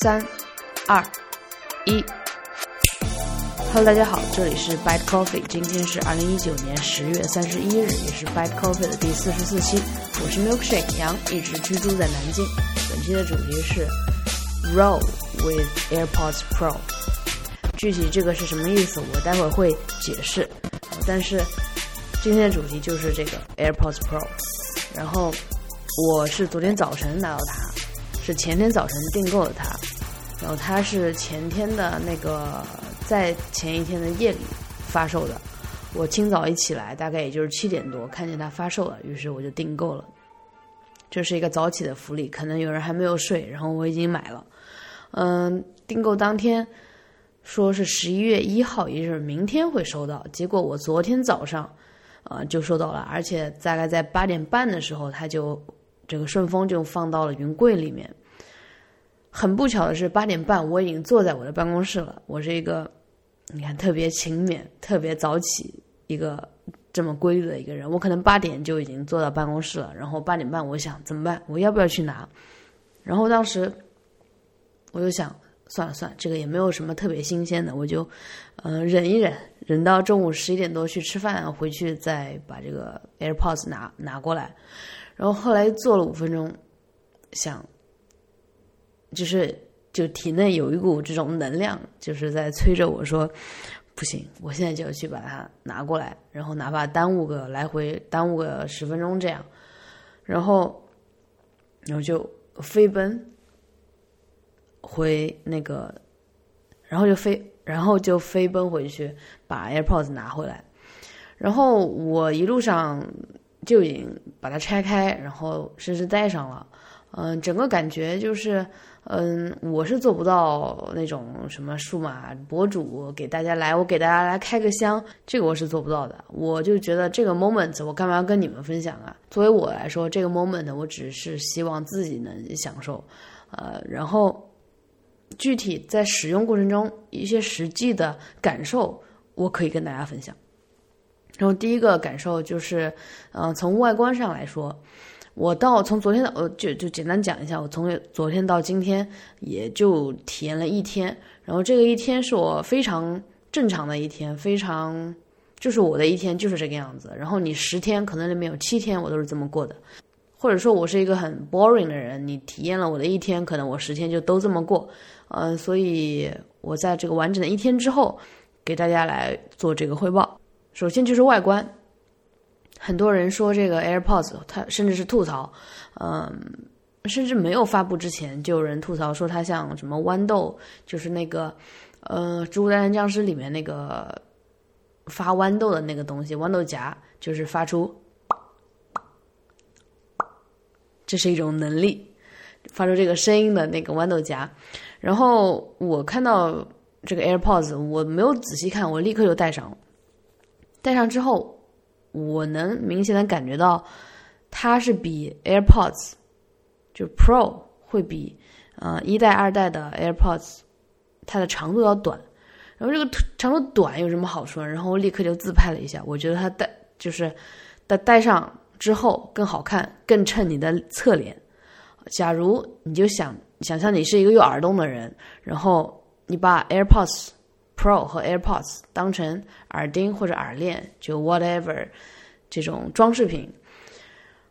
三、二、一。Hello，大家好，这里是 Bite Coffee，今天是二零一九年十月三十一日，也是 Bite Coffee 的第四十四期。我是 Milkshake 杨，一直居住在南京。本期的主题是 Roll with AirPods Pro。具体这个是什么意思，我待会儿会解释。但是今天的主题就是这个 AirPods Pro。然后我是昨天早晨拿到它，是前天早晨订购的它。然后它是前天的那个。在前一天的夜里发售的，我清早一起来，大概也就是七点多，看见它发售了，于是我就订购了。这是一个早起的福利，可能有人还没有睡，然后我已经买了。嗯，订购当天说是十一月一号，也就是明天会收到，结果我昨天早上呃就收到了，而且大概在八点半的时候，它就这个顺丰就放到了云柜里面。很不巧的是，八点半我已经坐在我的办公室了，我是一个。你看，特别勤勉、特别早起，一个这么规律的一个人，我可能八点就已经坐到办公室了。然后八点半，我想怎么办？我要不要去拿？然后当时我就想，算了算了，这个也没有什么特别新鲜的，我就嗯忍一忍，忍到中午十一点多去吃饭，回去再把这个 AirPods 拿拿过来。然后后来坐了五分钟，想就是。就体内有一股这种能量，就是在催着我说：“不行，我现在就要去把它拿过来，然后哪怕耽误个来回，耽误个十分钟这样，然后，然后就飞奔回那个，然后就飞，然后就飞奔回去把 AirPods 拿回来，然后我一路上就已经把它拆开，然后甚至戴上了，嗯，整个感觉就是。嗯，我是做不到那种什么数码博主给大家来，我给大家来开个箱，这个我是做不到的。我就觉得这个 moment 我干嘛要跟你们分享啊？作为我来说，这个 moment 我只是希望自己能享受，呃，然后具体在使用过程中一些实际的感受，我可以跟大家分享。然后第一个感受就是，嗯，从外观上来说。我到从昨天的呃就就简单讲一下，我从昨天到今天也就体验了一天，然后这个一天是我非常正常的一天，非常就是我的一天就是这个样子。然后你十天可能里面有七天我都是这么过的，或者说我是一个很 boring 的人，你体验了我的一天，可能我十天就都这么过。嗯，所以我在这个完整的一天之后，给大家来做这个汇报。首先就是外观。很多人说这个 AirPods，它甚至是吐槽，嗯，甚至没有发布之前就有人吐槽说它像什么豌豆，就是那个，呃，《植物大战僵尸》里面那个发豌豆的那个东西，豌豆荚，就是发出，这是一种能力，发出这个声音的那个豌豆荚。然后我看到这个 AirPods，我没有仔细看，我立刻就戴上了，戴上之后。我能明显的感觉到，它是比 AirPods 就 Pro 会比呃一代二代的 AirPods 它的长度要短。然后这个长度短有什么好处？然后我立刻就自拍了一下，我觉得它戴就是戴戴上之后更好看，更衬你的侧脸。假如你就想想象你是一个有耳洞的人，然后你把 AirPods Pro 和 AirPods 当成耳钉或者耳链，就 whatever 这种装饰品，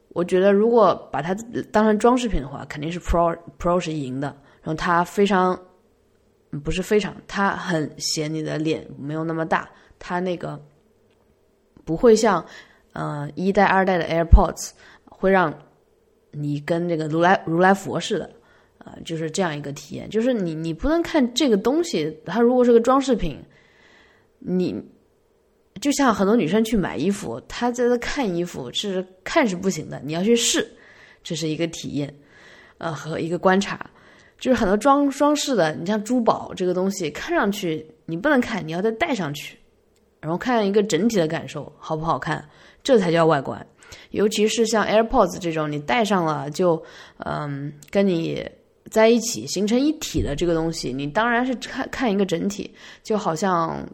我觉得如果把它当成装饰品的话，肯定是 Pro Pro 是赢的。然后它非常不是非常，它很显你的脸没有那么大，它那个不会像呃一代二代的 AirPods 会让你跟这个如来如来佛似的。啊，就是这样一个体验，就是你你不能看这个东西，它如果是个装饰品，你就像很多女生去买衣服，她在那看衣服是看是不行的，你要去试，这是一个体验，呃和一个观察，就是很多装装饰的，你像珠宝这个东西，看上去你不能看，你要再戴上去，然后看一个整体的感受好不好看，这才叫外观，尤其是像 AirPods 这种，你戴上了就嗯跟你。在一起形成一体的这个东西，你当然是看看一个整体，就好像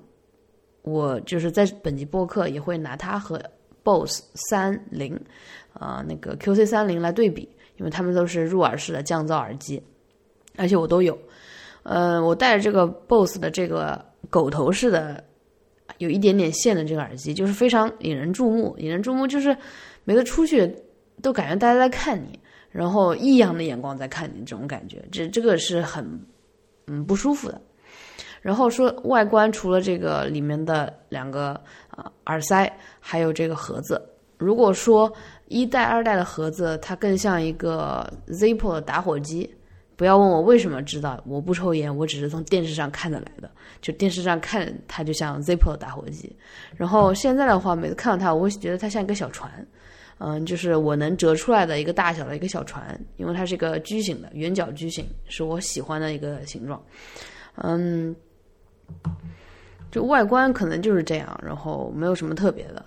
我就是在本集播客也会拿它和 BOSS 三零啊那个 QC 三零来对比，因为它们都是入耳式的降噪耳机。而且我都有。呃，我戴着这个 BOSS 的这个狗头式的，有一点点线的这个耳机，就是非常引人注目。引人注目就是每次出去都感觉大家在看你，然后异样的眼光在看你，这种感觉，这这个是很嗯不舒服的。然后说外观，除了这个里面的两个啊耳塞，还有这个盒子。如果说一代、二代的盒子，它更像一个 Zippo 的打火机。不要问我为什么知道，我不抽烟，我只是从电视上看得来的。就电视上看，它就像 Zippo 的打火机。然后现在的话，每次看到它，我会觉得它像一个小船，嗯，就是我能折出来的一个大小的一个小船，因为它是一个矩形的圆角矩形，是我喜欢的一个形状，嗯。就外观可能就是这样，然后没有什么特别的。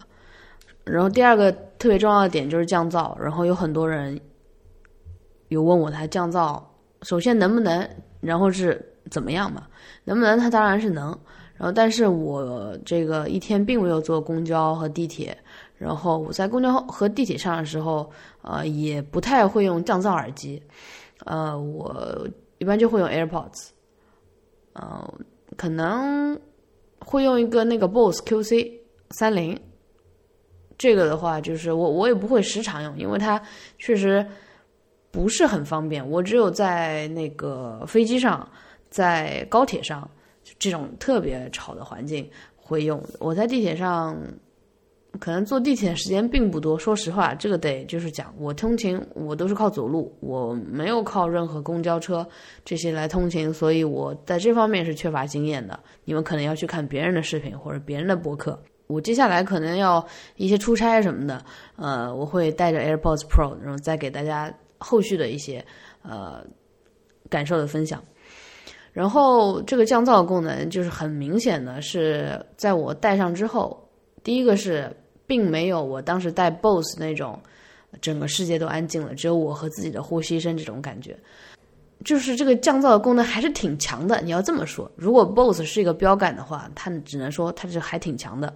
然后第二个特别重要的点就是降噪，然后有很多人有问我它降噪，首先能不能，然后是怎么样嘛？能不能？它当然是能。然后但是我这个一天并没有坐公交和地铁，然后我在公交和地铁上的时候，呃，也不太会用降噪耳机，呃，我一般就会用 AirPods，嗯。可能会用一个那个 BOSS QC 三零，这个的话就是我我也不会时常用，因为它确实不是很方便。我只有在那个飞机上、在高铁上这种特别吵的环境会用。我在地铁上。可能坐地铁的时间并不多，说实话，这个得就是讲，我通勤我都是靠走路，我没有靠任何公交车这些来通勤，所以我在这方面是缺乏经验的。你们可能要去看别人的视频或者别人的博客。我接下来可能要一些出差什么的，呃，我会带着 AirPods Pro，然后再给大家后续的一些呃感受的分享。然后这个降噪功能就是很明显的是在我戴上之后，第一个是。并没有我当时戴 BOSS 那种，整个世界都安静了，只有我和自己的呼吸声这种感觉。就是这个降噪的功能还是挺强的。你要这么说，如果 BOSS 是一个标杆的话，它只能说它是还挺强的。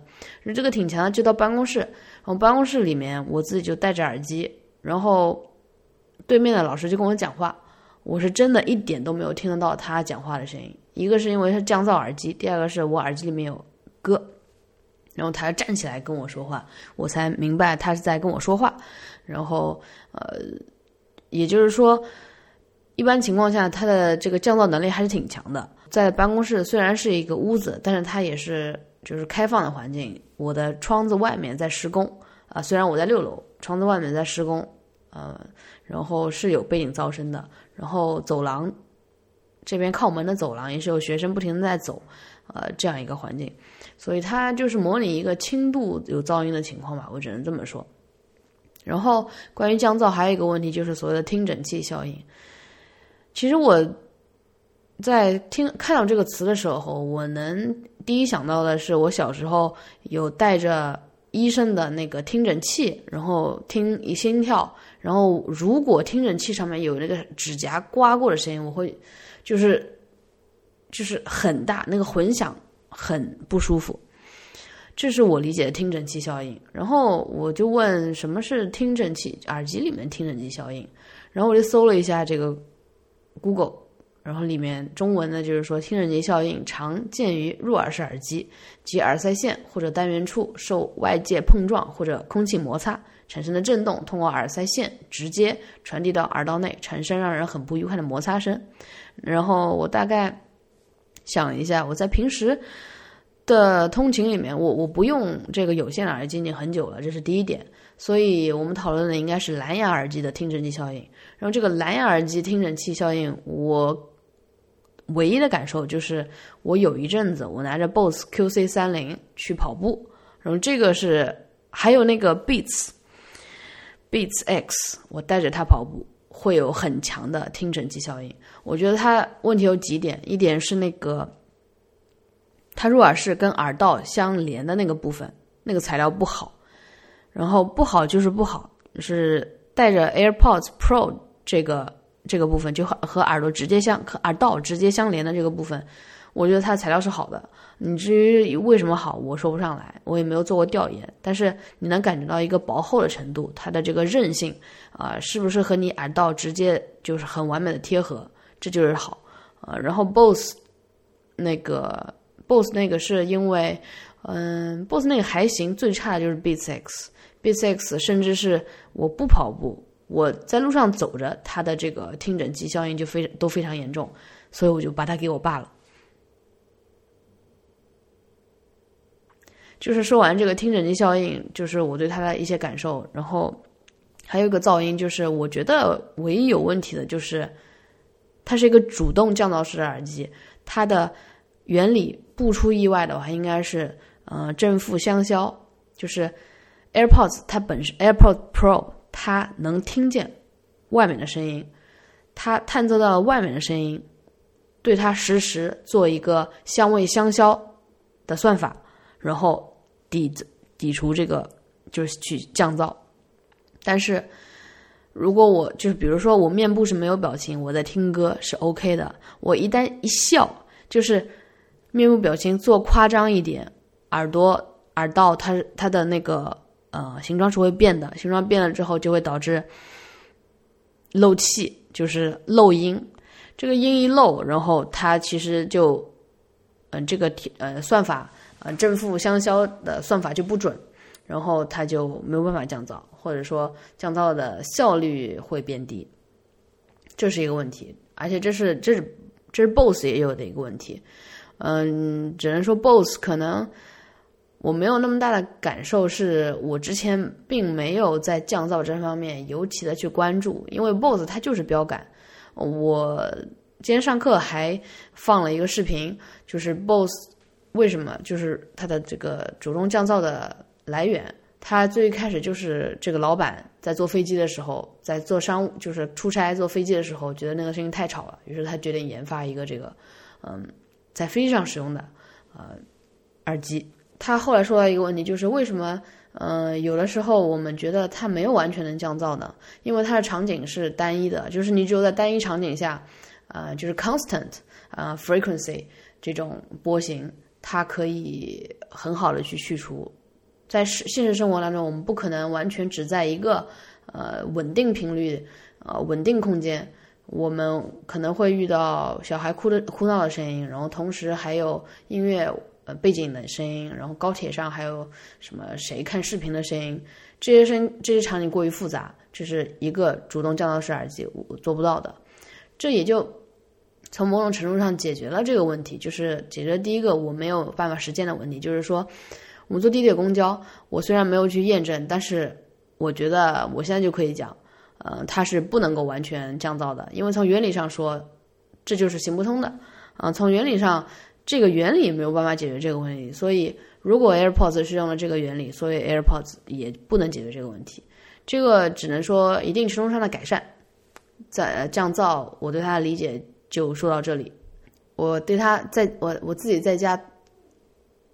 这个挺强的，就到办公室，然后办公室里面我自己就戴着耳机，然后对面的老师就跟我讲话，我是真的一点都没有听得到他讲话的声音。一个是因为是降噪耳机，第二个是我耳机里面有歌。然后他站起来跟我说话，我才明白他是在跟我说话。然后，呃，也就是说，一般情况下，他的这个降噪能力还是挺强的。在办公室虽然是一个屋子，但是它也是就是开放的环境。我的窗子外面在施工啊，虽然我在六楼，窗子外面在施工，呃，然后是有背景噪声的。然后走廊这边靠门的走廊也是有学生不停的在走，呃，这样一个环境。所以它就是模拟一个轻度有噪音的情况吧，我只能这么说。然后关于降噪，还有一个问题就是所谓的听诊器效应。其实我在听看到这个词的时候，我能第一想到的是我小时候有带着医生的那个听诊器，然后听一心跳，然后如果听诊器上面有那个指甲刮过的声音，我会就是就是很大那个混响。很不舒服，这是我理解的听诊器效应。然后我就问什么是听诊器耳机里面听诊器效应，然后我就搜了一下这个 Google，然后里面中文呢就是说听诊器效应常见于入耳式耳机及耳塞线或者单元处受外界碰撞或者空气摩擦产生的震动，通过耳塞线直接传递到耳道内，产生让人很不愉快的摩擦声。然后我大概。想一下，我在平时的通勤里面，我我不用这个有线耳机已经很久了，这是第一点。所以我们讨论的应该是蓝牙耳机的听诊器效应。然后这个蓝牙耳机听诊器效应，我唯一的感受就是，我有一阵子我拿着 BOSS QC 三零去跑步，然后这个是还有那个 Beats Beats X，我带着它跑步。会有很强的听诊器效应。我觉得它问题有几点，一点是那个它入耳式跟耳道相连的那个部分，那个材料不好。然后不好就是不好，是带着 AirPods Pro 这个这个部分，就和和耳朵直接相和耳道直接相连的这个部分。我觉得它的材料是好的，你至于为什么好，我说不上来，我也没有做过调研。但是你能感觉到一个薄厚的程度，它的这个韧性啊，是不是和你耳道直接就是很完美的贴合？这就是好。呃，然后 BOSS 那个 BOSS 那个是因为，嗯，BOSS 那个还行，最差的就是 Beats X，Beats X 甚至是我不跑步，我在路上走着，它的这个听诊器效应就非都非常严重，所以我就把它给我爸了。就是说完这个听诊器效应，就是我对它的一些感受，然后还有一个噪音，就是我觉得唯一有问题的就是。它是一个主动降噪式的耳机，它的原理不出意外的话，应该是呃正负相消。就是 AirPods 它本身 AirPods Pro 它能听见外面的声音，它探测到外面的声音，对它实时做一个相位相消的算法，然后抵抵除这个就是去降噪，但是。如果我就是比如说我面部是没有表情，我在听歌是 OK 的。我一旦一笑，就是面部表情做夸张一点，耳朵耳道它它的那个呃形状是会变的，形状变了之后就会导致漏气，就是漏音。这个音一漏，然后它其实就嗯这个呃算法呃正负相消的算法就不准。然后它就没有办法降噪，或者说降噪的效率会变低，这是一个问题。而且这是这是这是 BOSS 也有的一个问题。嗯，只能说 BOSS 可能我没有那么大的感受，是我之前并没有在降噪这方面尤其的去关注，因为 BOSS 它就是标杆。我今天上课还放了一个视频，就是 BOSS 为什么就是它的这个主动降噪的。来源，他最开始就是这个老板在坐飞机的时候，在做商务，就是出差坐飞机的时候，觉得那个声音太吵了，于是他决定研发一个这个，嗯，在飞机上使用的呃耳机。他后来说到一个问题，就是为什么，嗯，有的时候我们觉得它没有完全能降噪呢？因为它的场景是单一的，就是你只有在单一场景下，呃，就是 constant 啊 frequency 这种波形，它可以很好的去去除。在实现实生活当中，我们不可能完全只在一个呃稳定频率、呃稳定空间。我们可能会遇到小孩哭的哭闹的声音，然后同时还有音乐呃背景的声音，然后高铁上还有什么谁看视频的声音，这些声这些场景过于复杂，这是一个主动降噪式耳机我做不到的。这也就从某种程度上解决了这个问题，就是解决第一个我没有办法实践的问题，就是说。我们坐地铁、公交，我虽然没有去验证，但是我觉得我现在就可以讲，呃，它是不能够完全降噪的，因为从原理上说，这就是行不通的。啊，从原理上，这个原理没有办法解决这个问题。所以，如果 AirPods 是用了这个原理，所以 AirPods 也不能解决这个问题。这个只能说一定程度上的改善，在降噪，我对它的理解就说到这里。我对它在我我自己在家。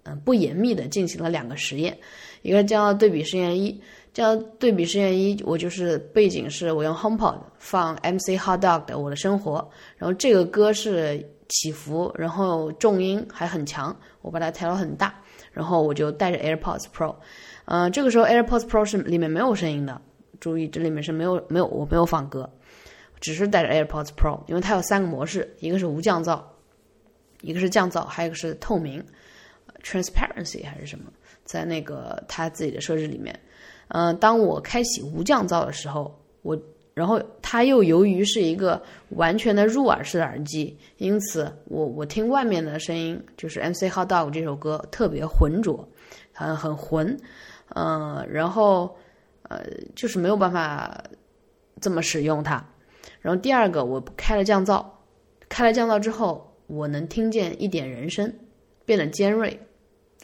嗯，不严密的进行了两个实验，一个叫对比实验一，叫对比实验一，我就是背景是我用 HomePod 放 MC Hot Dog 的《我的生活》，然后这个歌是起伏，然后重音还很强，我把它调到很大，然后我就带着 AirPods Pro，嗯，这个时候 AirPods Pro 是里面没有声音的，注意这里面是没有没有我没有放歌，只是带着 AirPods Pro，因为它有三个模式，一个是无降噪，一个是降噪，还有一个是透明。Transparency 还是什么，在那个它自己的设置里面，嗯，当我开启无降噪的时候，我然后它又由于是一个完全的入耳式的耳机，因此我我听外面的声音，就是 MC Hot Dog 这首歌特别浑浊，很很浑，嗯，然后呃就是没有办法这么使用它。然后第二个，我开了降噪，开了降噪之后，我能听见一点人声，变得尖锐。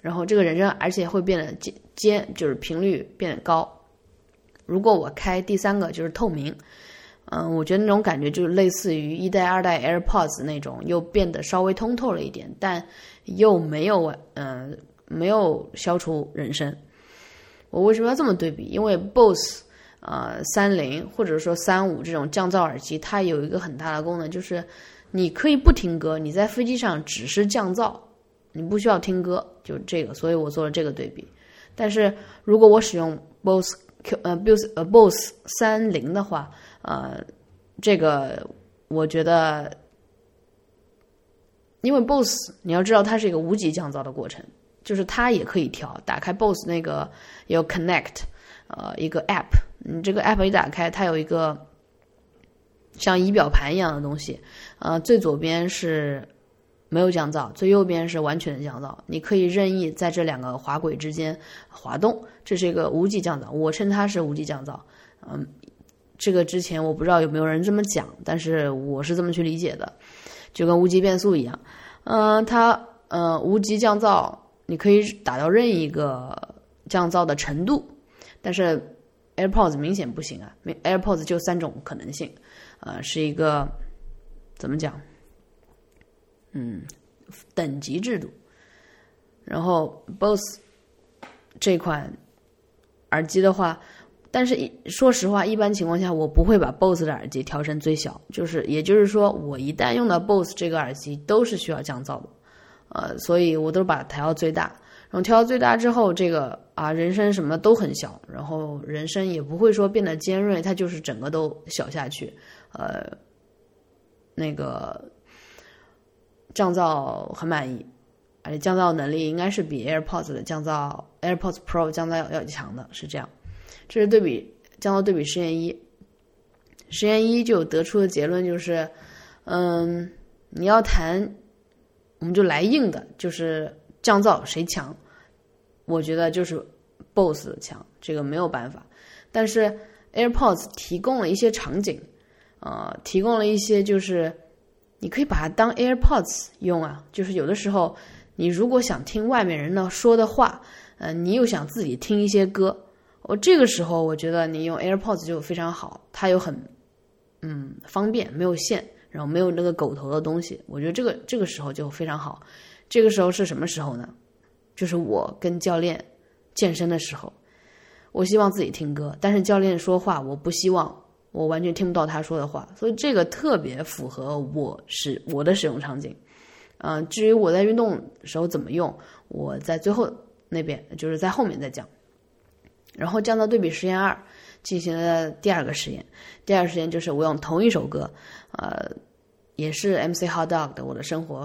然后这个人声，而且会变得尖尖，就是频率变高。如果我开第三个，就是透明，嗯，我觉得那种感觉就是类似于一代、二代 AirPods 那种，又变得稍微通透了一点，但又没有，嗯，没有消除人声。我为什么要这么对比？因为 BOSS，呃，三零或者说三五这种降噪耳机，它有一个很大的功能，就是你可以不听歌，你在飞机上只是降噪。你不需要听歌，就这个，所以我做了这个对比。但是如果我使用 BOSS Q 呃 BOSS 呃 BOSS 三零的话，呃，这个我觉得因为 BOSS 你要知道它是一个无级降噪的过程，就是它也可以调。打开 BOSS 那个有 Connect，呃，一个 App，你这个 App 一打开，它有一个像仪表盘一样的东西，呃，最左边是没有降噪，最右边是完全的降噪。你可以任意在这两个滑轨之间滑动，这是一个无级降噪，我称它是无级降噪。嗯，这个之前我不知道有没有人这么讲，但是我是这么去理解的。就跟无级变速一样，嗯，它呃无级降噪，你可以打到任意一个降噪的程度，但是 AirPods 明显不行啊，AirPods 就三种可能性，呃，是一个怎么讲？嗯，等级制度。然后 BOSS 这款耳机的话。但是，说实话，一般情况下，我不会把 BOSS 的耳机调成最小，就是，也就是说，我一旦用到 BOSS 这个耳机，都是需要降噪的，呃，所以我都把它调到最大，然后调到最大之后，这个啊，人声什么都很小，然后人声也不会说变得尖锐，它就是整个都小下去，呃，那个降噪很满意，而且降噪能力应该是比 AirPods 的降噪 AirPods Pro 降噪要要强的，是这样。这是对比降噪对比实验一，实验一就得出的结论就是，嗯，你要谈，我们就来硬的，就是降噪谁强？我觉得就是 BOSS 强，这个没有办法。但是 AirPods 提供了一些场景，呃，提供了一些就是你可以把它当 AirPods 用啊，就是有的时候你如果想听外面人呢说的话，嗯，你又想自己听一些歌。我这个时候，我觉得你用 AirPods 就非常好，它又很，嗯，方便，没有线，然后没有那个狗头的东西，我觉得这个这个时候就非常好。这个时候是什么时候呢？就是我跟教练健身的时候，我希望自己听歌，但是教练说话，我不希望我完全听不到他说的话，所以这个特别符合我使我的使用场景。嗯，至于我在运动时候怎么用，我在最后那边就是在后面再讲。然后降噪对比实验二进行了第二个实验，第二个实验就是我用同一首歌，呃，也是 MC Hot Dog 的《我的生活》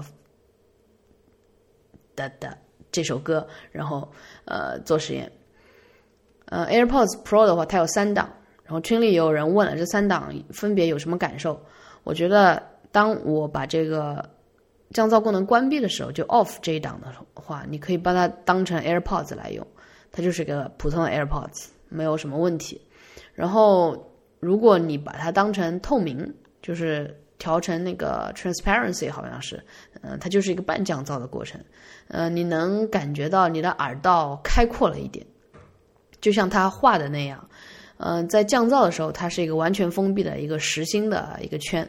的的这首歌，然后呃做实验。呃，AirPods Pro 的话，它有三档，然后群里也有人问了这三档分别有什么感受。我觉得当我把这个降噪功能关闭的时候，就 Off 这一档的话，你可以把它当成 AirPods 来用。它就是个普通的 AirPods，没有什么问题。然后，如果你把它当成透明，就是调成那个 transparency，好像是，嗯，它就是一个半降噪的过程。嗯，你能感觉到你的耳道开阔了一点，就像它画的那样。嗯，在降噪的时候，它是一个完全封闭的一个实心的一个圈，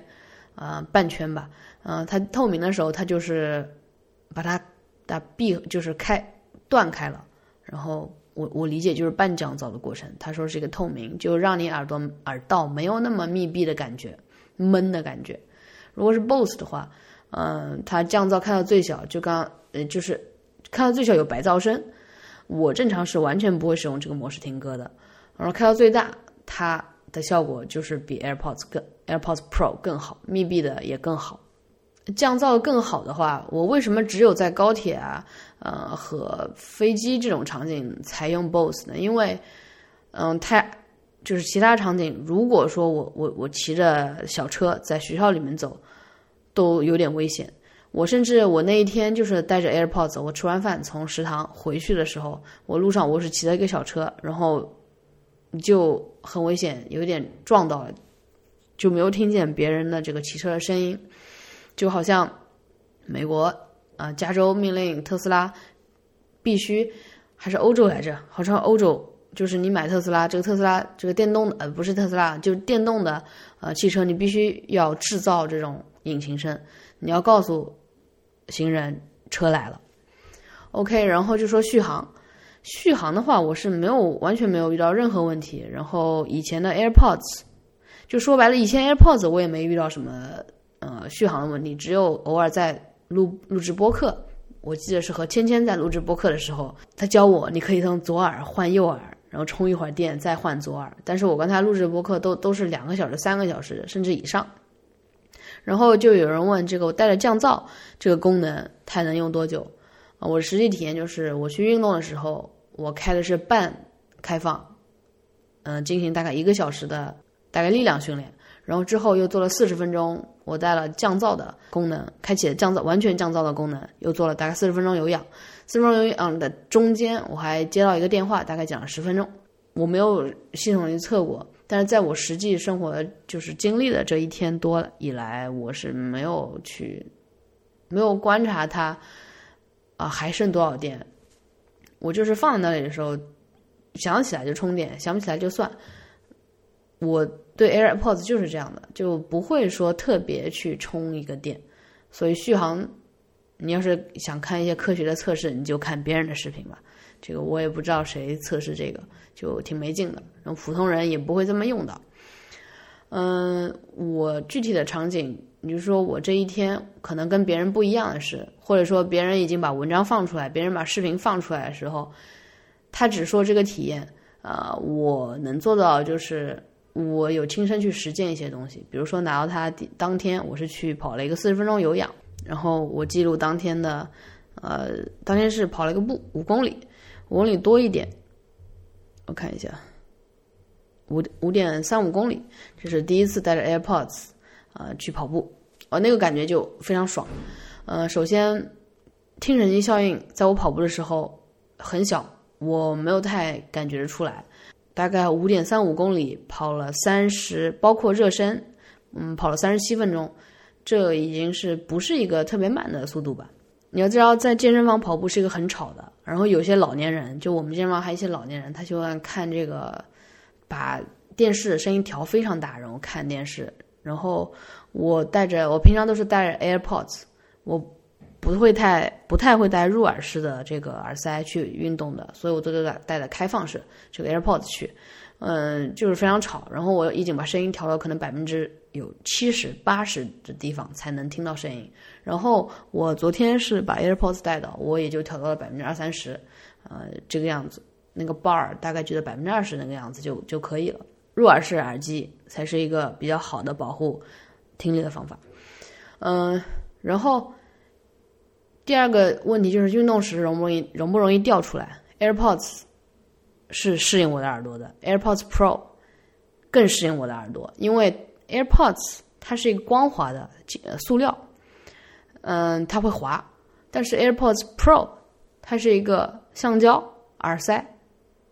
呃，半圈吧。嗯，它透明的时候，它就是把它打闭，就是开断开了。然后我我理解就是半降噪的过程，他说是一个透明，就让你耳朵耳道没有那么密闭的感觉，闷的感觉。如果是 BOSS 的话，嗯，它降噪开到最小，就刚呃就是开到最小有白噪声。我正常是完全不会使用这个模式听歌的。然后开到最大，它的效果就是比 AirPods 更 AirPods Pro 更好，密闭的也更好。降噪更好的话，我为什么只有在高铁啊？呃，和飞机这种场景才用 Bose 呢，因为，嗯，太就是其他场景，如果说我我我骑着小车在学校里面走，都有点危险。我甚至我那一天就是带着 AirPods，我吃完饭从食堂回去的时候，我路上我是骑了一个小车，然后就很危险，有点撞到了，就没有听见别人的这个骑车的声音，就好像美国。啊，加州命令特斯拉必须，还是欧洲来着？好像欧洲就是你买特斯拉，这个特斯拉这个电动的呃不是特斯拉，就是电动的呃汽车，你必须要制造这种引擎声，你要告诉行人车来了。OK，然后就说续航，续航的话我是没有完全没有遇到任何问题。然后以前的 AirPods，就说白了，以前 AirPods 我也没遇到什么呃续航的问题，只有偶尔在。录录制播客，我记得是和芊芊在录制播客的时候，他教我你可以从左耳换右耳，然后充一会儿电再换左耳。但是我跟他录制播客都都是两个小时、三个小时甚至以上。然后就有人问这个我带着降噪这个功能它能用多久啊？我实际体验就是我去运动的时候，我开的是半开放，嗯，进行大概一个小时的大概力量训练，然后之后又做了四十分钟，我带了降噪的功能，开启了降噪完全降噪的功能，又做了大概四十分钟有氧。四十分钟有氧的中间，我还接到一个电话，大概讲了十分钟。我没有系统去测过，但是在我实际生活就是经历的这一天多以来，我是没有去没有观察它啊还剩多少电。我就是放在那里的时候，想起来就充电，想不起来就算。我对 AirPods 就是这样的，就不会说特别去充一个电，所以续航。你要是想看一些科学的测试，你就看别人的视频吧。这个我也不知道谁测试这个，就挺没劲的。然后普通人也不会这么用的。嗯，我具体的场景，你就说我这一天可能跟别人不一样的是，或者说别人已经把文章放出来，别人把视频放出来的时候，他只说这个体验。啊，我能做到就是我有亲身去实践一些东西，比如说拿到它当天，我是去跑了一个四十分钟有氧。然后我记录当天的，呃，当天是跑了一个步五公里，五公里多一点，我看一下，五五点三五公里，这是第一次带着 AirPods 呃去跑步，哦，那个感觉就非常爽。呃，首先听神经效应在我跑步的时候很小，我没有太感觉出来，大概五点三五公里跑了三十，包括热身，嗯，跑了三十七分钟。这已经是不是一个特别慢的速度吧？你要知道，在健身房跑步是一个很吵的。然后有些老年人，就我们健身房还有一些老年人，他喜欢看这个，把电视声音调非常大，然后看电视。然后我带着，我平常都是带着 AirPods，我不会太不太会带入耳式的这个耳塞去运动的，所以我都带带的开放式这个 AirPods 去。嗯，就是非常吵，然后我已经把声音调到可能百分之有七十八十的地方才能听到声音。然后我昨天是把 AirPods 带到，我也就调到了百分之二三十，呃，这个样子。那个 bar 大概觉得百分之二十那个样子就就可以了。入耳式耳机才是一个比较好的保护听力的方法。嗯，然后第二个问题就是运动时容不容易容不容易掉出来？AirPods。是适应我的耳朵的，AirPods Pro 更适应我的耳朵，因为 AirPods 它是一个光滑的塑料，嗯，它会滑，但是 AirPods Pro 它是一个橡胶耳塞，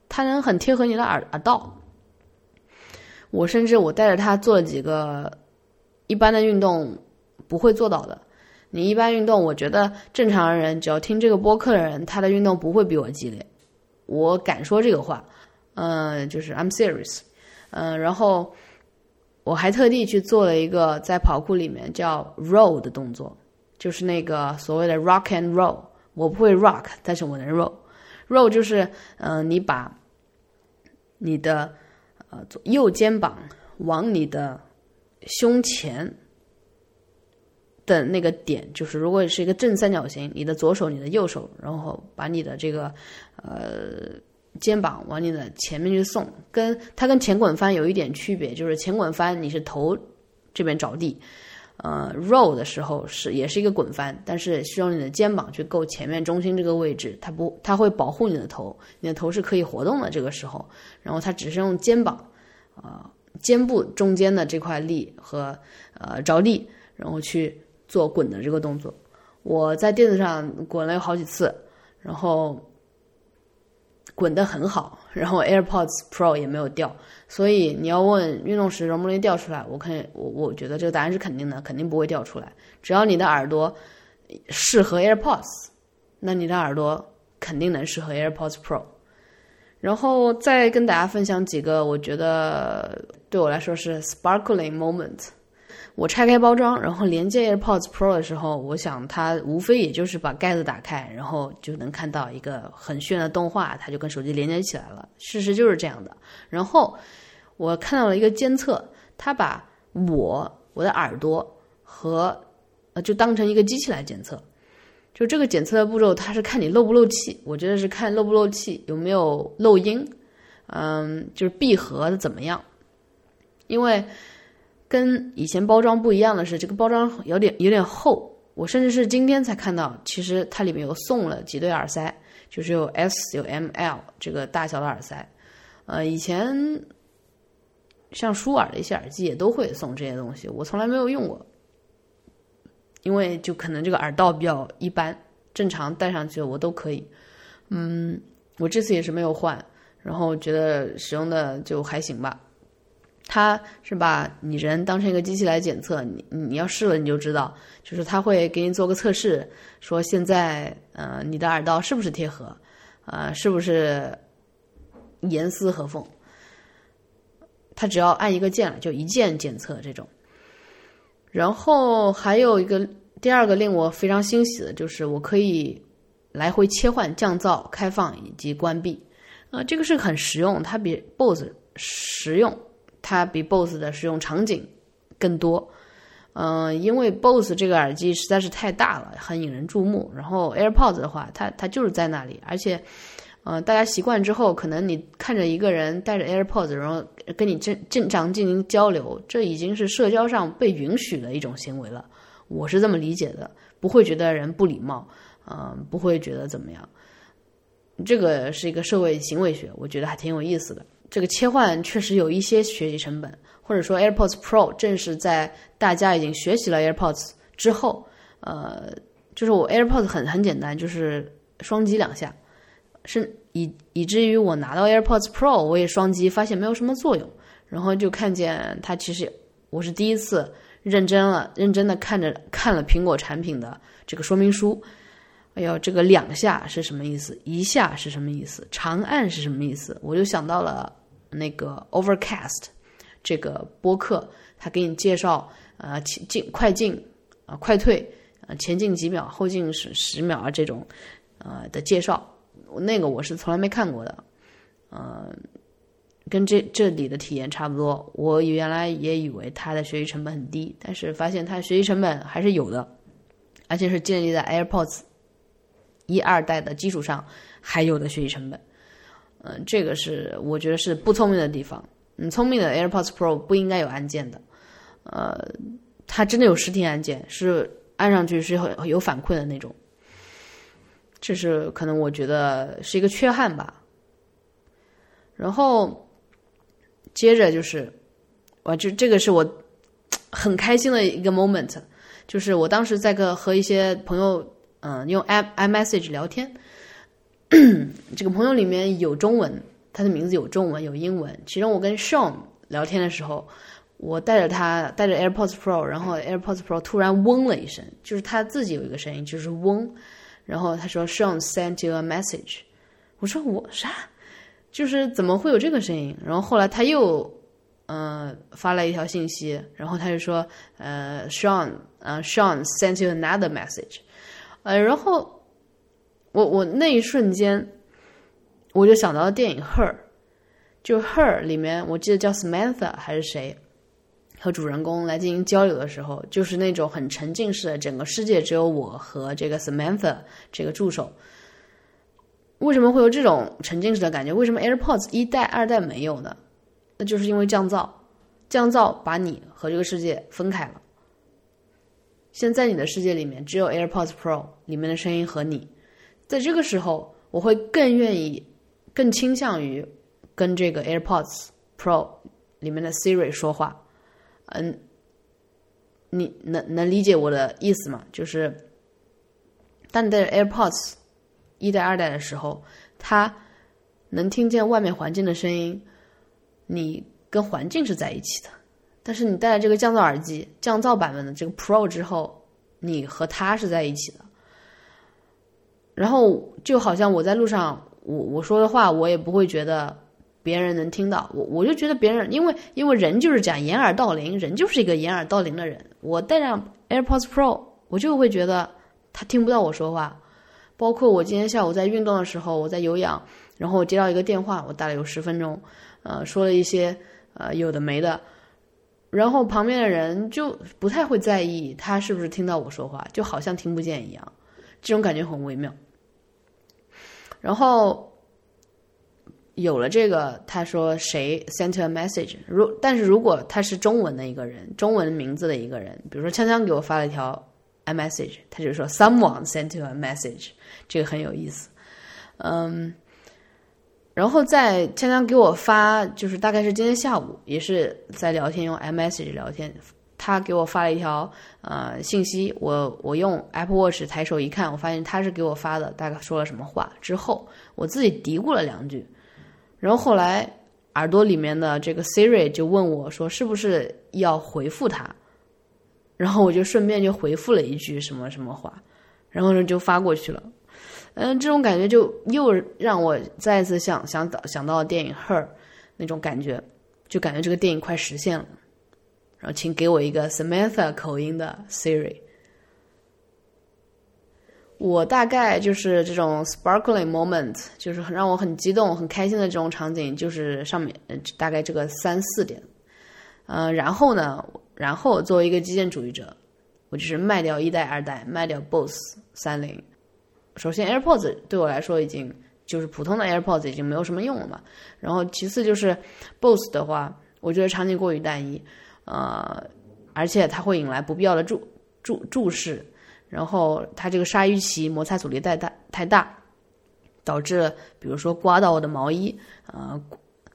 它能很贴合你的耳耳道。我甚至我带着他做了几个一般的运动不会做到的。你一般运动，我觉得正常人只要听这个播客的人，他的运动不会比我激烈。我敢说这个话，嗯，就是 I'm serious，嗯，然后我还特地去做了一个在跑酷里面叫 roll 的动作，就是那个所谓的 rock and roll。我不会 rock，但是我能 roll。roll 就是嗯，你把你的呃右肩膀往你的胸前的那个点，就是如果你是一个正三角形，你的左手、你的右手，然后把你的这个。呃，肩膀往你的前面去送，跟它跟前滚翻有一点区别，就是前滚翻你是头这边着地，呃，roll 的时候是也是一个滚翻，但是需要你的肩膀去够前面中心这个位置，它不，它会保护你的头，你的头是可以活动的这个时候，然后它只是用肩膀，啊，肩部中间的这块力和呃着地，然后去做滚的这个动作。我在垫子上滚了有好几次，然后。滚得很好，然后 AirPods Pro 也没有掉，所以你要问运动时容不容易掉出来，我看我我觉得这个答案是肯定的，肯定不会掉出来。只要你的耳朵适合 AirPods，那你的耳朵肯定能适合 AirPods Pro。然后再跟大家分享几个我觉得对我来说是 sparkling moment。我拆开包装，然后连接 AirPods Pro 的时候，我想它无非也就是把盖子打开，然后就能看到一个很炫的动画，它就跟手机连接起来了。事实就是这样的。然后我看到了一个监测，它把我我的耳朵和呃就当成一个机器来检测。就这个检测的步骤，它是看你漏不漏气。我觉得是看漏不漏气，有没有漏音，嗯，就是闭合的怎么样，因为。跟以前包装不一样的是，这个包装有点有点厚。我甚至是今天才看到，其实它里面有送了几对耳塞，就是有 S 有 M L 这个大小的耳塞。呃，以前像舒尔的一些耳机也都会送这些东西，我从来没有用过，因为就可能这个耳道比较一般，正常戴上去我都可以。嗯，我这次也是没有换，然后觉得使用的就还行吧。它是把你人当成一个机器来检测，你你要试了你就知道，就是他会给你做个测试，说现在呃你的耳道是不是贴合，啊是不是严丝合缝，他只要按一个键了就一键检测这种。然后还有一个第二个令我非常欣喜的就是我可以来回切换降噪、开放以及关闭，啊这个是很实用，它比 BOSS 实用。它比 BOSS 的使用场景更多，嗯，因为 BOSS 这个耳机实在是太大了，很引人注目。然后 AirPods 的话，它它就是在那里，而且，嗯，大家习惯之后，可能你看着一个人戴着 AirPods，然后跟你正正常进行交流，这已经是社交上被允许的一种行为了。我是这么理解的，不会觉得人不礼貌，嗯，不会觉得怎么样。这个是一个社会行为学，我觉得还挺有意思的。这个切换确实有一些学习成本，或者说 AirPods Pro 正是在大家已经学习了 AirPods 之后，呃，就是我 AirPods 很很简单，就是双击两下，是以以至于我拿到 AirPods Pro 我也双击，发现没有什么作用，然后就看见它其实我是第一次认真了，认真的看着看了苹果产品的这个说明书。哎呦，这个两下是什么意思？一下是什么意思？长按是什么意思？我就想到了那个 Overcast 这个播客，他给你介绍呃前进、快进啊、快退啊、前进几秒、后进十十秒啊这种呃的介绍，那个我是从来没看过的，呃，跟这这里的体验差不多。我原来也以为它的学习成本很低，但是发现它学习成本还是有的，而且是建立在 AirPods。一二代的基础上还有的学习成本，嗯，这个是我觉得是不聪明的地方。嗯，聪明的 AirPods Pro 不应该有按键的，呃，它真的有实体按键，是按上去是有有反馈的那种。这是可能我觉得是一个缺憾吧。然后接着就是，我就这个是我很开心的一个 moment，就是我当时在个和一些朋友。嗯，用 i iMessage 聊天，这个朋友里面有中文，他的名字有中文有英文。其中我跟 Sean 聊天的时候，我带着他带着 AirPods Pro，然后 AirPods Pro 突然嗡了一声，就是他自己有一个声音，就是嗡。然后他说 Sean sent you a message，我说我啥？就是怎么会有这个声音？然后后来他又嗯发了一条信息，然后他就说呃 Sean 呃 Sean sent you another message。呃，然后我我那一瞬间，我就想到了电影《Her》，就《Her》里面，我记得叫 Samantha 还是谁，和主人公来进行交流的时候，就是那种很沉浸式的，整个世界只有我和这个 Samantha 这个助手。为什么会有这种沉浸式的感觉？为什么 AirPods 一代、二代没有呢？那就是因为降噪，降噪把你和这个世界分开了。现在你的世界里面只有 AirPods Pro 里面的声音和你，在这个时候，我会更愿意、更倾向于跟这个 AirPods Pro 里面的 Siri 说话。嗯，你能能理解我的意思吗？就是当你戴着 AirPods 一代、二代的时候，它能听见外面环境的声音，你跟环境是在一起的。但是你戴了这个降噪耳机，降噪版本的这个 Pro 之后，你和它是在一起的。然后就好像我在路上，我我说的话，我也不会觉得别人能听到。我我就觉得别人，因为因为人就是讲掩耳盗铃，人就是一个掩耳盗铃的人。我戴上 AirPods Pro，我就会觉得他听不到我说话。包括我今天下午在运动的时候，我在有氧，然后我接到一个电话，我打了有十分钟，呃，说了一些呃有的没的。然后旁边的人就不太会在意他是不是听到我说话，就好像听不见一样，这种感觉很微妙。然后有了这个，他说谁 sent a message，如但是如果他是中文的一个人，中文名字的一个人，比如说锵锵给我发了一条 iMessage，他就说 someone sent you a message，这个很有意思。嗯，然后在锵锵给我发，就是大概是今天下午，也是在聊天用 iMessage 聊天，他给我发了一条呃信息，我我用 Apple Watch 抬手一看，我发现他是给我发的，大概说了什么话之后，我自己嘀咕了两句。然后后来，耳朵里面的这个 Siri 就问我说：“是不是要回复他？”然后我就顺便就回复了一句什么什么话，然后呢就发过去了。嗯，这种感觉就又让我再次想想到想到电影《Her》那种感觉，就感觉这个电影快实现了。然后请给我一个 Samantha 口音的 Siri。我大概就是这种 sparkling moment，就是让我很激动、很开心的这种场景，就是上面大概这个三四点。呃，然后呢，然后作为一个极简主义者，我就是卖掉一代、二代，卖掉 BOSS 三零。首先，AirPods 对我来说已经就是普通的 AirPods 已经没有什么用了嘛。然后其次就是 BOSS 的话，我觉得场景过于单一，呃，而且它会引来不必要的注注注视。然后它这个鲨鱼鳍摩擦阻力太大太大，导致比如说刮到我的毛衣，呃，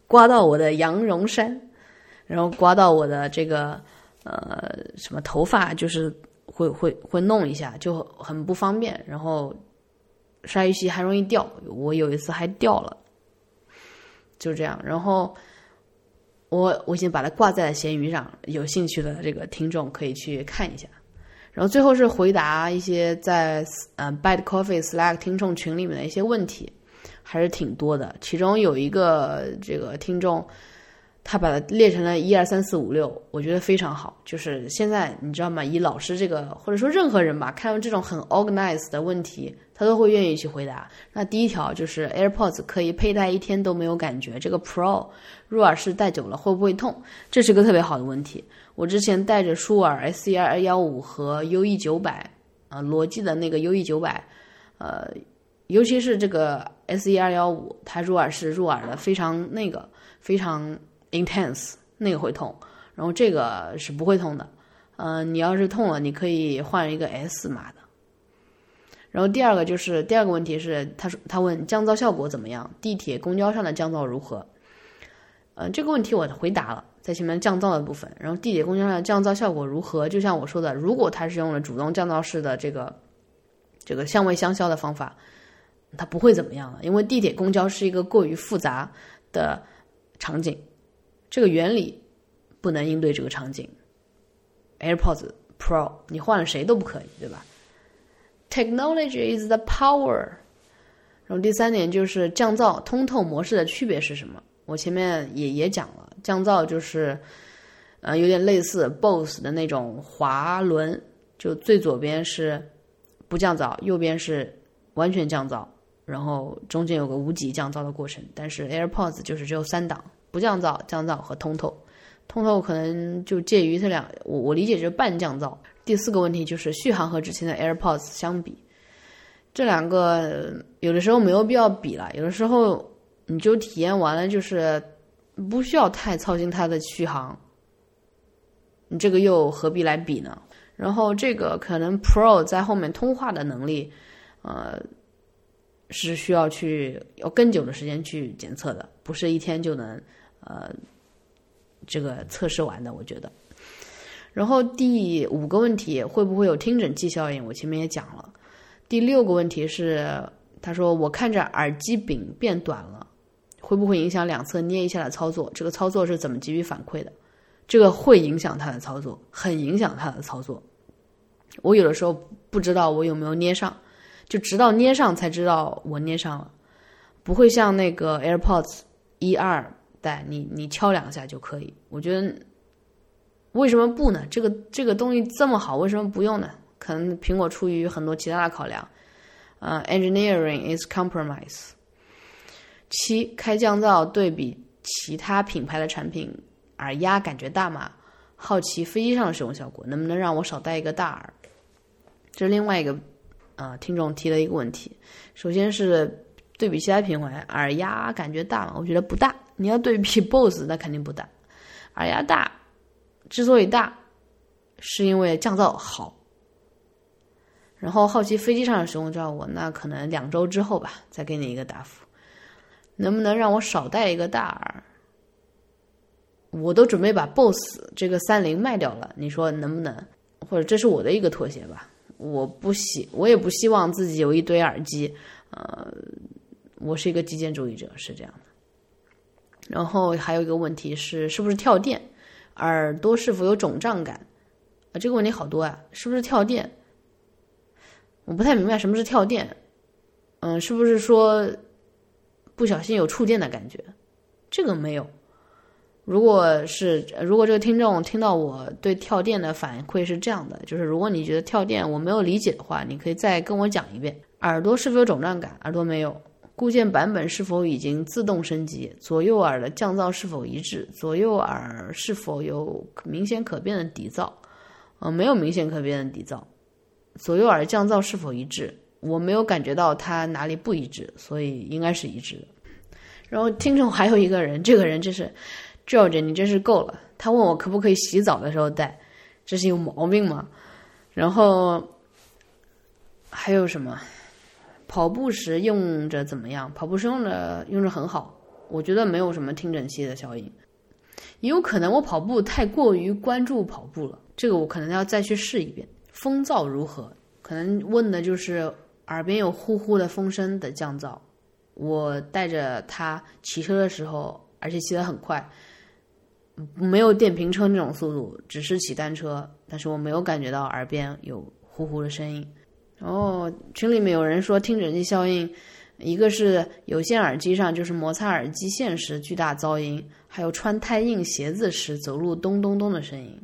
刮到我的羊绒衫，然后刮到我的这个呃什么头发，就是会会会弄一下，就很不方便。然后鲨鱼鳍还容易掉，我有一次还掉了，就这样。然后我我已经把它挂在了闲鱼上，有兴趣的这个听众可以去看一下。然后最后是回答一些在嗯 Bad Coffee Slack 听众群里面的一些问题，还是挺多的。其中有一个这个听众，他把它列成了一二三四五六，我觉得非常好。就是现在你知道吗？以老师这个或者说任何人吧，看到这种很 organized 的问题，他都会愿意去回答。那第一条就是 AirPods 可以佩戴一天都没有感觉，这个 Pro 入耳式戴久了会不会痛？这是个特别好的问题。我之前带着舒尔 S E 二幺五和 U E 九百啊，罗技的那个 U E 九百，呃，尤其是这个 S E 二幺五，它入耳式入耳的非常那个非常 intense，那个会痛，然后这个是不会痛的。嗯，你要是痛了，你可以换一个 S 码的。然后第二个就是第二个问题是，他说他问降噪效果怎么样？地铁、公交上的降噪如何？嗯，这个问题我回答了。在前面降噪的部分，然后地铁、公交上的降噪效果如何？就像我说的，如果它是用了主动降噪式的这个这个相位相消的方法，它不会怎么样了，因为地铁、公交是一个过于复杂的场景，这个原理不能应对这个场景。AirPods Pro 你换了谁都不可以，对吧？Technology is the power。然后第三点就是降噪通透模式的区别是什么？我前面也也讲了。降噪就是，呃，有点类似 BOSS 的那种滑轮，就最左边是不降噪，右边是完全降噪，然后中间有个无级降噪的过程。但是 AirPods 就是只有三档：不降噪、降噪和通透。通透可能就介于这两，我我理解就是半降噪。第四个问题就是续航和之前的 AirPods 相比，这两个有的时候没有必要比了，有的时候你就体验完了就是。不需要太操心它的续航，你这个又何必来比呢？然后这个可能 Pro 在后面通话的能力，呃，是需要去要更久的时间去检测的，不是一天就能呃这个测试完的。我觉得。然后第五个问题会不会有听诊器效应？我前面也讲了。第六个问题是，他说我看着耳机柄变短了。会不会影响两侧捏一下的操作？这个操作是怎么给予反馈的？这个会影响他的操作，很影响他的操作。我有的时候不知道我有没有捏上，就直到捏上才知道我捏上了。不会像那个 AirPods 一二带，你你敲两下就可以。我觉得为什么不呢？这个这个东西这么好，为什么不用呢？可能苹果出于很多其他的考量。呃，Engineering is compromise。七开降噪对比其他品牌的产品耳压感觉大吗？好奇飞机上的使用效果，能不能让我少戴一个大耳？这是另外一个呃听众提的一个问题。首先是对比其他品牌，耳压感觉大吗？我觉得不大。你要对比 BOSS，那肯定不大。耳压大，之所以大，是因为降噪好。然后好奇飞机上的使用效果，那可能两周之后吧，再给你一个答复。能不能让我少戴一个大耳？我都准备把 BOSS 这个三零卖掉了，你说能不能？或者这是我的一个妥协吧。我不希，我也不希望自己有一堆耳机。呃，我是一个极简主义者，是这样的。然后还有一个问题是，是不是跳电？耳朵是否有肿胀感？啊，这个问题好多啊，是不是跳电？我不太明白什么是跳电。嗯，是不是说不小心有触电的感觉？这个没有。如果是如果这个听众听到我对跳电的反馈是这样的，就是如果你觉得跳电我没有理解的话，你可以再跟我讲一遍。耳朵是否有肿胀感？耳朵没有。固件版本是否已经自动升级？左右耳的降噪是否一致？左右耳是否有明显可变的底噪？呃，没有明显可变的底噪。左右耳降噪是否一致？我没有感觉到它哪里不一致，所以应该是一致的。然后听众还有一个人，这个人就是。George，你真是够了！他问我可不可以洗澡的时候戴，这是有毛病吗？然后还有什么？跑步时用着怎么样？跑步时用着用着很好，我觉得没有什么听诊器的效应。也有可能我跑步太过于关注跑步了，这个我可能要再去试一遍。风噪如何？可能问的就是耳边有呼呼的风声的降噪。我带着它骑车的时候，而且骑得很快。没有电瓶车那种速度，只是骑单车，但是我没有感觉到耳边有呼呼的声音。然后群里面有人说听诊器效应，一个是有线耳机上就是摩擦耳机线时巨大噪音，还有穿太硬鞋子时走路咚咚咚的声音。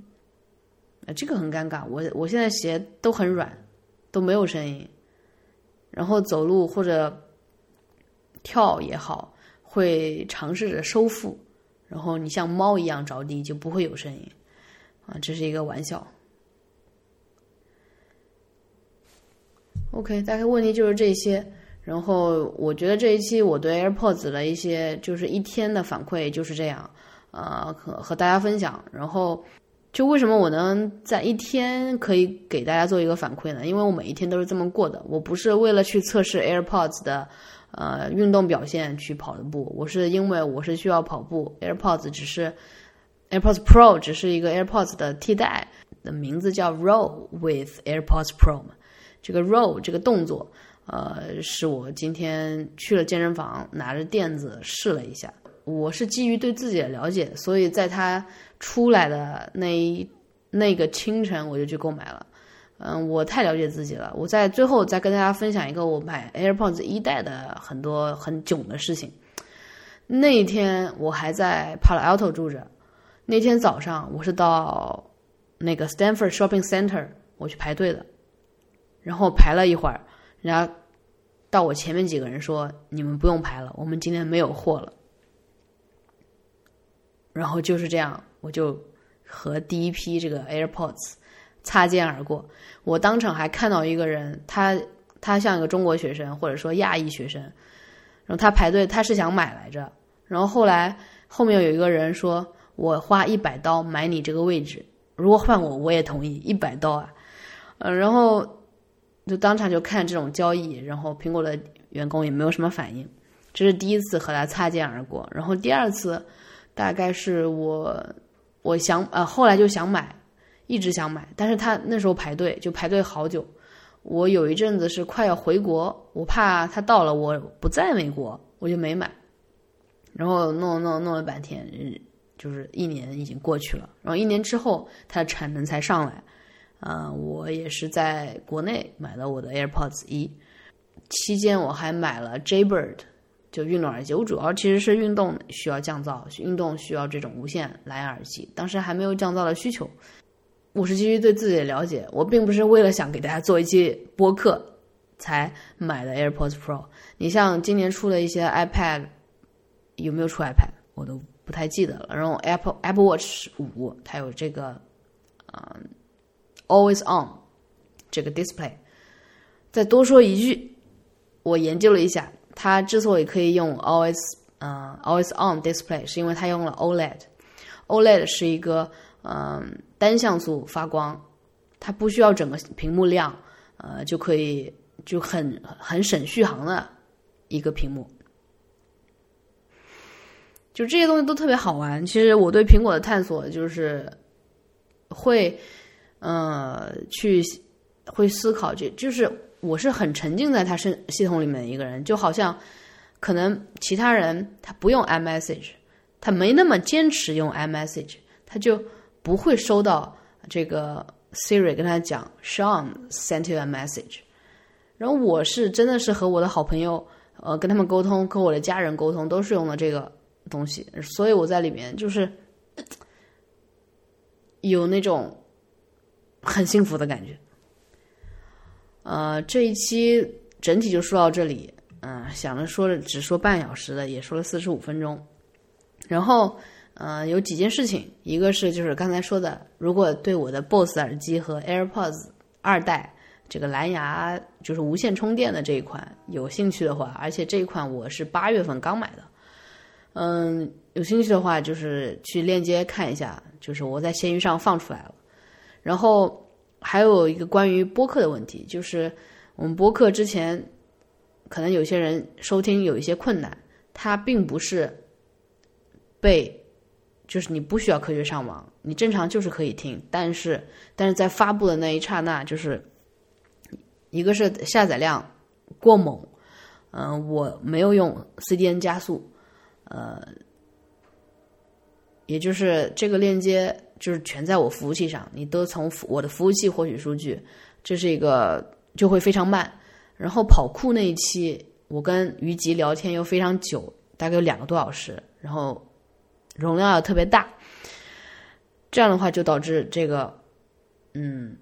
啊，这个很尴尬，我我现在鞋都很软，都没有声音。然后走路或者跳也好，会尝试着收腹。然后你像猫一样着地就不会有声音，啊，这是一个玩笑。OK，大概问题就是这些。然后我觉得这一期我对 AirPods 的一些就是一天的反馈就是这样，呃，和和大家分享。然后就为什么我能在一天可以给大家做一个反馈呢？因为我每一天都是这么过的，我不是为了去测试 AirPods 的。呃，运动表现去跑的步，我是因为我是需要跑步，AirPods 只是 AirPods Pro 只是一个 AirPods 的替代，的名字叫 Roll with AirPods Pro 嘛。这个 Roll 这个动作，呃，是我今天去了健身房，拿着垫子试了一下。我是基于对自己的了解，所以在它出来的那一那个清晨，我就去购买了。嗯，我太了解自己了。我在最后再跟大家分享一个我买 AirPods 一代的很多很囧的事情。那一天我还在 Palo Alto 住着，那天早上我是到那个 Stanford Shopping Center 我去排队的，然后排了一会儿，人家到我前面几个人说：“你们不用排了，我们今天没有货了。”然后就是这样，我就和第一批这个 AirPods。擦肩而过，我当场还看到一个人，他他像一个中国学生或者说亚裔学生，然后他排队，他是想买来着，然后后来后面有一个人说，我花一百刀买你这个位置，如果换我我也同意一百刀啊，呃，然后就当场就看这种交易，然后苹果的员工也没有什么反应，这是第一次和他擦肩而过，然后第二次大概是我我想呃后来就想买。一直想买，但是他那时候排队就排队好久。我有一阵子是快要回国，我怕他到了我不在美国，我就没买。然后弄弄弄了半天，就是一年已经过去了。然后一年之后，它的产能才上来。嗯，我也是在国内买了我的 AirPods 一，期间我还买了 Jaybird，就运动耳机。我主要其实是运动需要降噪，运动需要这种无线蓝牙耳机，当时还没有降噪的需求。我是基于对自己的了解，我并不是为了想给大家做一期播客才买的 AirPods Pro。你像今年出的一些 iPad，有没有出 iPad？我都不太记得了。然后 Apple Apple Watch 五，它有这个嗯 Always On 这个 Display。再多说一句，我研究了一下，它之所以可以用 always 嗯 always on display，是因为它用了 OLED。OLED 是一个嗯单像素发光，它不需要整个屏幕亮，呃就可以就很很省续航的一个屏幕。就这些东西都特别好玩。其实我对苹果的探索就是会呃去会思考，就就是我是很沉浸在他身系统里面的一个人，就好像可能其他人他不用 iMessage。他没那么坚持用 iMessage，他就不会收到这个 Siri 跟他讲 Sean sent you a message。然后我是真的是和我的好朋友，呃，跟他们沟通，跟我的家人沟通，都是用的这个东西，所以我在里面就是有那种很幸福的感觉。呃，这一期整体就说到这里，嗯，想着说了只说半小时的，也说了四十五分钟。然后，呃，有几件事情，一个是就是刚才说的，如果对我的 BOSS 耳机和 AirPods 二代这个蓝牙就是无线充电的这一款有兴趣的话，而且这一款我是八月份刚买的，嗯，有兴趣的话就是去链接看一下，就是我在闲鱼上放出来了。然后还有一个关于播客的问题，就是我们播客之前可能有些人收听有一些困难，它并不是。被，就是你不需要科学上网，你正常就是可以听，但是但是在发布的那一刹那，就是一个是下载量过猛，嗯，我没有用 CDN 加速，呃，也就是这个链接就是全在我服务器上，你都从我的服务器获取数据，这是一个就会非常慢。然后跑酷那一期，我跟于吉聊天又非常久，大概有两个多小时，然后。容量要特别大，这样的话就导致这个，嗯，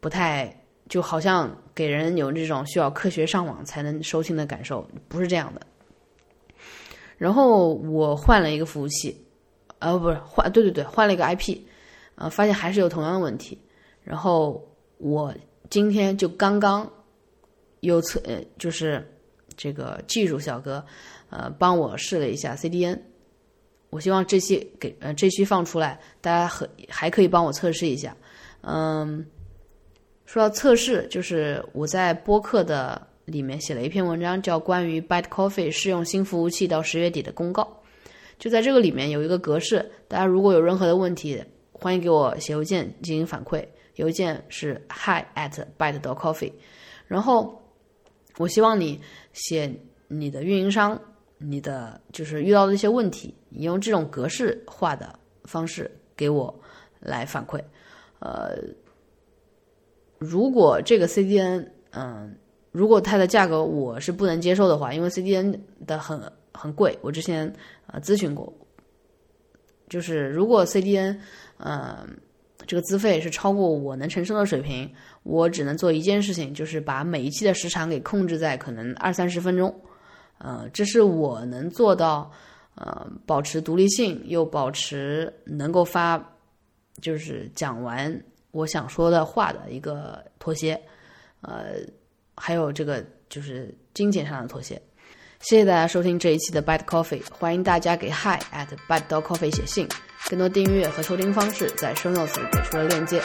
不太就好像给人有这种需要科学上网才能收听的感受，不是这样的。然后我换了一个服务器，呃，不是换，对对对，换了一个 IP，呃，发现还是有同样的问题。然后我今天就刚刚又测，呃，就是这个技术小哥，呃，帮我试了一下 CDN。我希望这期给呃这期放出来，大家和还可以帮我测试一下。嗯，说到测试，就是我在播客的里面写了一篇文章，叫关于 Byte Coffee 试用新服务器到十月底的公告。就在这个里面有一个格式，大家如果有任何的问题，欢迎给我写邮件进行反馈。邮件是 hi at byte dot coffee。然后我希望你写你的运营商。你的就是遇到的一些问题，你用这种格式化的方式给我来反馈。呃，如果这个 CDN，嗯，如果它的价格我是不能接受的话，因为 CDN 的很很贵，我之前呃咨询过，就是如果 CDN，嗯，这个资费是超过我能承受的水平，我只能做一件事情，就是把每一期的时长给控制在可能二三十分钟。呃，这是我能做到，呃，保持独立性又保持能够发，就是讲完我想说的话的一个妥协，呃，还有这个就是金钱上的妥协。谢谢大家收听这一期的 Bad Coffee，欢迎大家给 Hi at Bad Dog Coffee 写信，更多订阅和收听方式在 Show Notes 里给出了链接。